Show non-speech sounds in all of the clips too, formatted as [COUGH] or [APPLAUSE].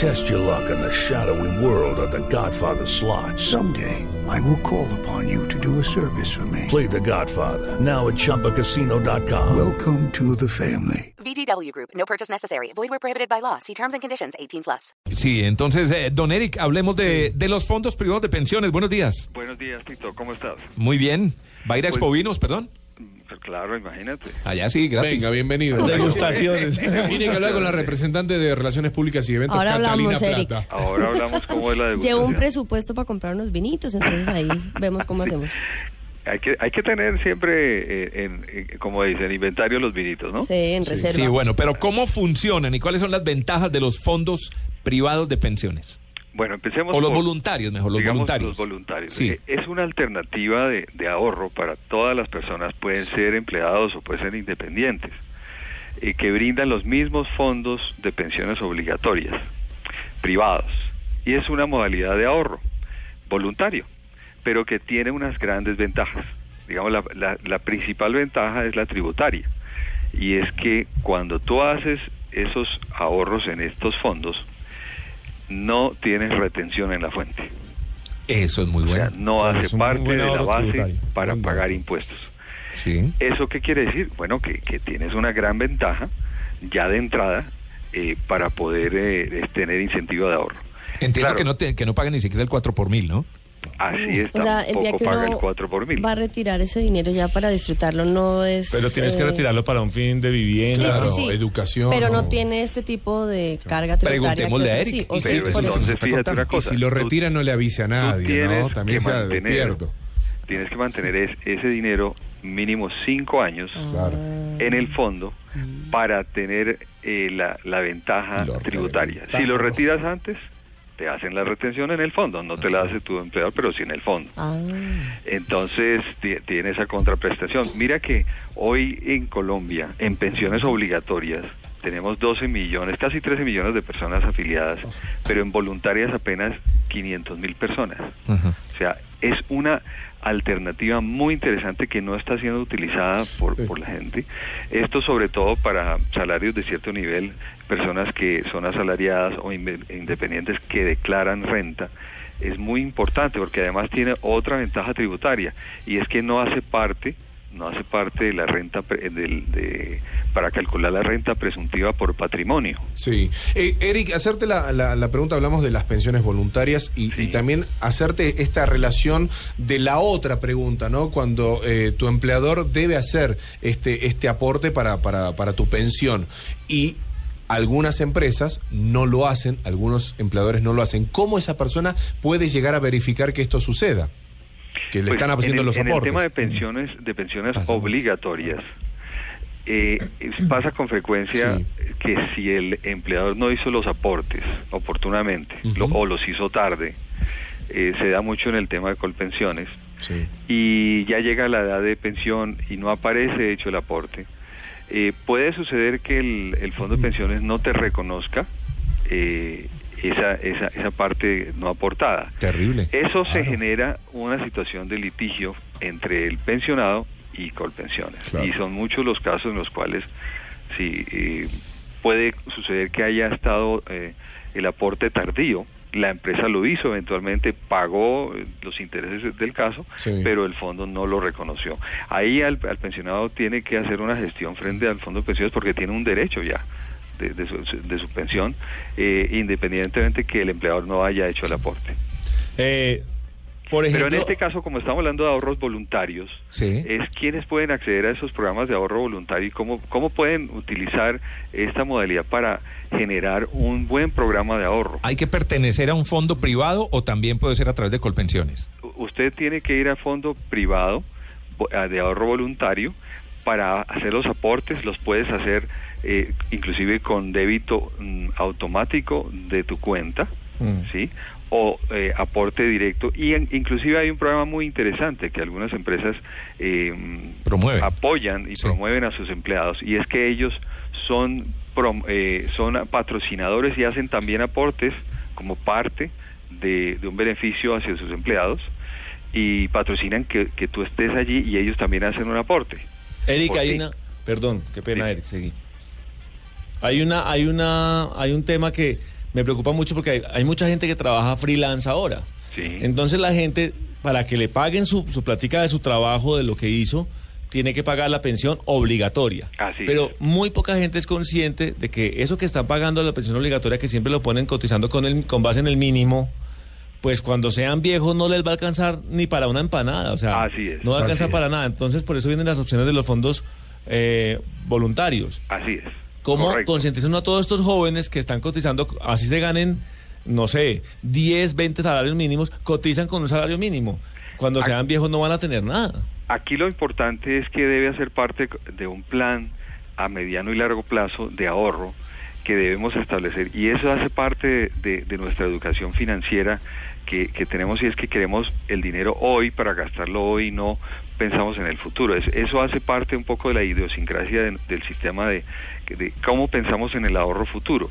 Test your luck in the shadowy world of The Godfather slot. Someday, I will call upon you to do a service for me. Play The Godfather now at ChumbaCasino.com. Welcome to the family. VGW Group. No purchase necessary. Void where prohibited by law. See terms and conditions. 18 plus. Sí, entonces, eh, don Eric, hablemos de, de los fondos privados de pensiones. Buenos días. Buenos días, Tito. ¿Cómo estás? Muy bien. ¿Va a ir a Pues- Expo Vinos, perdón? Pues claro, imagínate. Allá sí, gratis. Venga, bienvenido. Degustaciones. Tiene que hablar con la representante de Relaciones Públicas y Eventos, Ahora Catalina hablamos, Eric. Plata. Ahora hablamos cómo es la [LAUGHS] degustación. Llevo un presupuesto para comprar unos vinitos, entonces ahí vemos cómo hacemos. Hay que, hay que tener siempre, eh, en, en- como dicen, inventario los vinitos, ¿no? Sí, en reserva. Sí, bueno, pero ¿cómo funcionan y cuáles son las ventajas de los fondos privados de pensiones? Bueno, empecemos O los por, voluntarios, mejor, los voluntarios. Los voluntarios. Sí. Eh, Es una alternativa de, de ahorro para todas las personas, pueden ser empleados o pueden ser independientes, eh, que brindan los mismos fondos de pensiones obligatorias, privados. Y es una modalidad de ahorro voluntario, pero que tiene unas grandes ventajas. Digamos, la, la- la principal ventaja es la tributaria. Y es que cuando tú haces esos ahorros en estos fondos, no tienes retención en la fuente. Eso es muy O bueno. sea, no hace es parte de la base tributario. para pagar impuestos. Sí. ¿Eso qué quiere decir? Bueno, que, que tienes una gran ventaja ya de entrada eh, para poder eh, tener incentivo de ahorro. Entiendo Claro. que, no te- que no pagan ni siquiera el 4 por mil, ¿no? Así es, O sea, el día tampoco que paga el uno 4 por mil. va a retirar ese dinero ya para disfrutarlo, no es... Pero tienes que eh, retirarlo para un fin de vivienda. Sí, sí, Claro, sí. educación, Pero no o- tiene este tipo de carga tributaria. Preguntémosle a Eric. sí, o Y sí, Pero entonces fíjate una Y cosa. si lo tú- retira, no le avise a nadie, tienes ¿no? También mantener- despierto. Tienes que mantener es- ese dinero mínimo cinco años Claro. en el fondo para tener eh, la, la ventaja Lo tributaria. Si lo retiras antes, te hacen la retención en el fondo, no te la hace tu empleador, pero sí en el fondo. Ah, Entonces ti- tiene esa contraprestación. Mira que hoy en Colombia, en pensiones obligatorias, tenemos 12 millones, casi 13 millones de personas afiliadas, pero en voluntarias apenas 500 mil personas. O sea, es una alternativa muy interesante que no está siendo utilizada por, por la gente. Esto sobre todo para salarios de cierto nivel, personas que son asalariadas o independientes que declaran renta. Es muy importante porque además tiene otra ventaja tributaria y es que no hace parte no hace parte de la renta pre- del- de, para calcular la renta presuntiva por patrimonio. Sí. Eh, Eric, hacerte la, la- la pregunta, hablamos de las pensiones voluntarias y, Sí. y también hacerte esta relación de la otra pregunta, ¿no? Cuando eh, tu empleador debe hacer este, este aporte para, para, para tu pensión y algunas empresas no lo hacen, algunos empleadores no lo hacen. ¿Cómo esa persona puede llegar a verificar que esto suceda? Que le Pues, están haciendo en el, los en aportes. el tema de pensiones, de pensiones Pasa obligatorias, eh, pasa con frecuencia Sí. que si el empleador no hizo los aportes oportunamente lo- o los hizo tarde, eh, se da mucho en el tema de colpensiones Sí. y ya llega la edad de pensión y no aparece hecho el aporte, eh, puede suceder que el, el fondo de pensiones no te reconozca eh, esa, esa, esa parte no aportada. Terrible. Eso se genera una situación de litigio entre el pensionado y Colpensiones. Claro. Y son muchos los casos en los cuales sí, eh, puede suceder que haya estado eh, el aporte tardío. La empresa lo hizo, eventualmente pagó eh, los intereses del caso, Sí. pero el fondo no lo reconoció. Ahí al, al pensionado tiene que hacer una gestión frente al fondo de pensiones porque tiene un derecho ya de, de su, de su pensión, eh, independientemente que el empleador no haya hecho el aporte. Eh, por ejemplo, Pero en este caso, como estamos hablando de ahorros voluntarios, Sí. es quiénes pueden acceder a esos programas de ahorro voluntario y cómo, cómo pueden utilizar esta modalidad para generar un buen programa de ahorro. ¿Hay que pertenecer a un fondo privado o también puede ser a través de Colpensiones? Usted tiene que ir a fondo privado de ahorro voluntario para hacer los aportes, los puedes hacer eh, inclusive con débito mm, automático de tu cuenta, Mm. ¿sí? O eh, aporte directo. Y en- inclusive hay un programa muy interesante que algunas empresas eh, Promueven. apoyan y Sí. promueven a sus empleados y es que ellos son, prom- eh, son patrocinadores y hacen también aportes como parte de, de un beneficio hacia sus empleados y patrocinan que, que tú estés allí y ellos también hacen un aporte. Eric, ¿Por hay una. Perdón, qué pena, Sí. Eric, seguí. Hay una, hay una, hay un tema que me preocupa mucho porque hay, hay mucha gente que trabaja freelance ahora. Sí. Entonces la gente, para que le paguen su, su platica de su trabajo, de lo que hizo, tiene que pagar la pensión obligatoria. Así Pero es. muy poca gente es consciente de que eso que están pagando la pensión obligatoria, que siempre lo ponen cotizando con, el, con base en el mínimo, pues cuando sean viejos no les va a alcanzar ni para una empanada. O sea, Así es. no va a alcanzar para nada. Entonces, por eso vienen las opciones de los fondos eh, voluntarios. Así es. ¿Cómo concientizan a todos estos jóvenes que están cotizando, así se ganen, no sé, 10, 20 salarios mínimos, cotizan con un salario mínimo? Cuando Aquí- sean viejos no van a tener nada. Aquí lo importante es que debe hacer parte de un plan a mediano y largo plazo de ahorro que debemos establecer y eso hace parte de, de- de nuestra educación financiera que, que tenemos y es que queremos el dinero hoy para gastarlo hoy y no pensamos en el futuro. Es- eso hace parte un poco de la idiosincrasia de- del sistema de, de cómo pensamos en el ahorro futuro.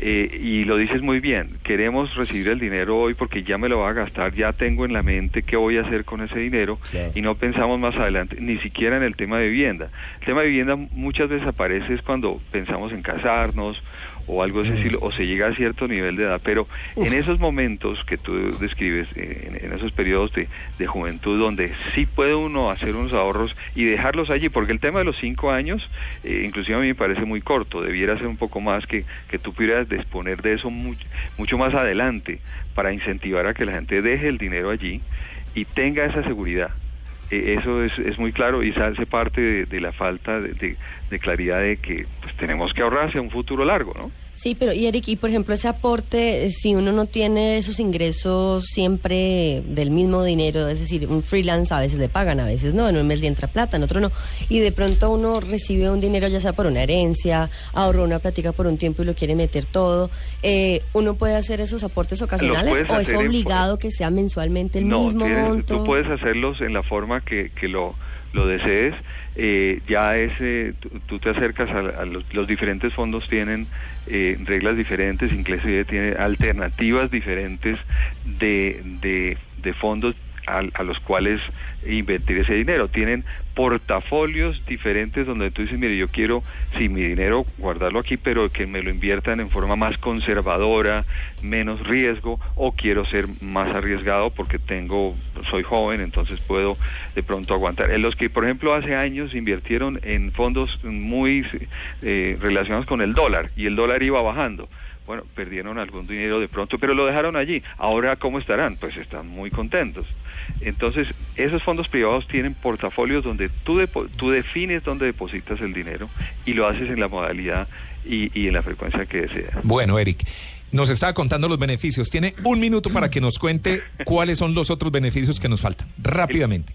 Eh, y lo dices muy bien, queremos recibir el dinero hoy porque ya me lo va a gastar, ya tengo en la mente qué voy a hacer con ese dinero Claro. y no pensamos más adelante, ni siquiera en el tema de vivienda. El tema de vivienda muchas veces aparece es cuando pensamos en casarnos o algo de ese estilo, o se llega a cierto nivel de edad, pero en esos momentos que tú describes, eh, en, en esos periodos de, de juventud donde sí puede uno hacer unos ahorros y dejarlos allí, porque el tema de los cinco años, eh, inclusive a mí me parece muy corto, debiera ser un poco más que, que tú pudieras disponer de eso mucho, mucho más adelante para incentivar a que la gente deje el dinero allí y tenga esa seguridad. Eh, eso es, es muy claro y se hace parte de, la falta de, de- claridad de que pues, tenemos que ahorrar hacia un futuro largo, ¿no? Sí, pero y Eric, y por ejemplo ese aporte, eh, si uno no tiene esos ingresos siempre del mismo dinero, es decir, un freelance a veces le pagan, a veces no, en un mes le entra plata, en otro no, y de pronto uno recibe un dinero ya sea por una herencia, ahorró una plática por un tiempo y lo quiere meter todo, eh, ¿uno puede hacer esos aportes ocasionales o es en- obligado que sea mensualmente el no, mismo tienes- monto? tú puedes hacerlos en la forma que, que lo, lo desees. Eh, ya ese, tú, tú te acercas a, los, diferentes fondos tienen eh, reglas diferentes, inclusive tiene alternativas diferentes de, de, fondos a los cuales invertir ese dinero. Tienen portafolios diferentes donde tú dices, mire, yo quiero, sí, mi dinero guardarlo aquí, pero que me lo inviertan en forma más conservadora, menos riesgo, o quiero ser más arriesgado porque tengo, soy joven, entonces puedo de pronto aguantar. En los que, por ejemplo, hace años invirtieron en fondos muy eh, relacionados con el dólar y el dólar iba bajando bueno, perdieron algún dinero de pronto, pero lo dejaron allí. Ahora, ¿cómo estarán? Pues están muy contentos. Entonces, esos fondos privados tienen portafolios donde tú, depo- tú defines dónde depositas el dinero y lo haces en la modalidad y, y en la frecuencia que deseas. Bueno, Eric, nos estaba contando los beneficios. Tiene un minuto para que nos cuente [LAUGHS] cuáles son los otros beneficios que nos faltan. Rápidamente.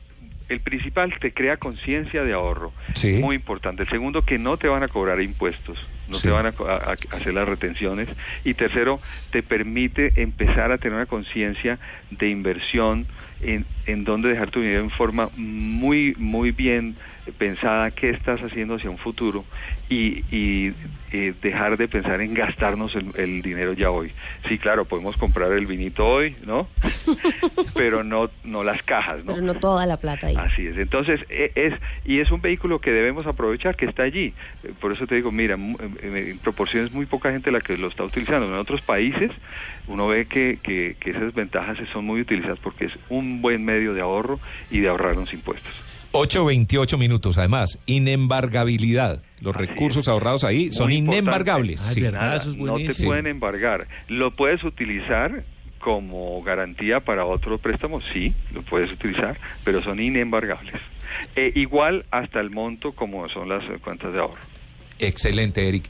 El principal te crea conciencia de ahorro, Sí. muy importante. El segundo, que no te van a cobrar impuestos, no Sí. te van a, co- a- a hacer las retenciones. Y tercero, te permite empezar a tener una conciencia de inversión en, en dónde dejar tu dinero en forma muy, muy bien pensada, qué estás haciendo hacia un futuro y, y, eh, dejar de pensar en gastarnos el, el dinero ya hoy. Sí, claro, podemos comprar el vinito hoy, ¿no? [LAUGHS] Pero no, no las cajas, ¿no? Pero no toda la plata ahí. Así es. Entonces, e- es y es un vehículo que debemos aprovechar, que está allí. Por eso te digo, mira, en en proporciones muy poca gente la que lo está utilizando. En otros países uno ve que, que, que esas ventajas son muy utilizadas porque es un buen medio de ahorro y de ahorrar los impuestos. 8.28 minutos. Además, inembargabilidad. Los Así recursos es. ahorrados ahí son importante. inembargables. Ay, sí. verdad. Nada, eso es no te pueden embargar. ¿Lo puedes utilizar como garantía para otro préstamo? Sí, lo puedes utilizar, pero son inembargables. Eh, igual hasta el monto como son las cuentas de ahorro. Excelente, Eric.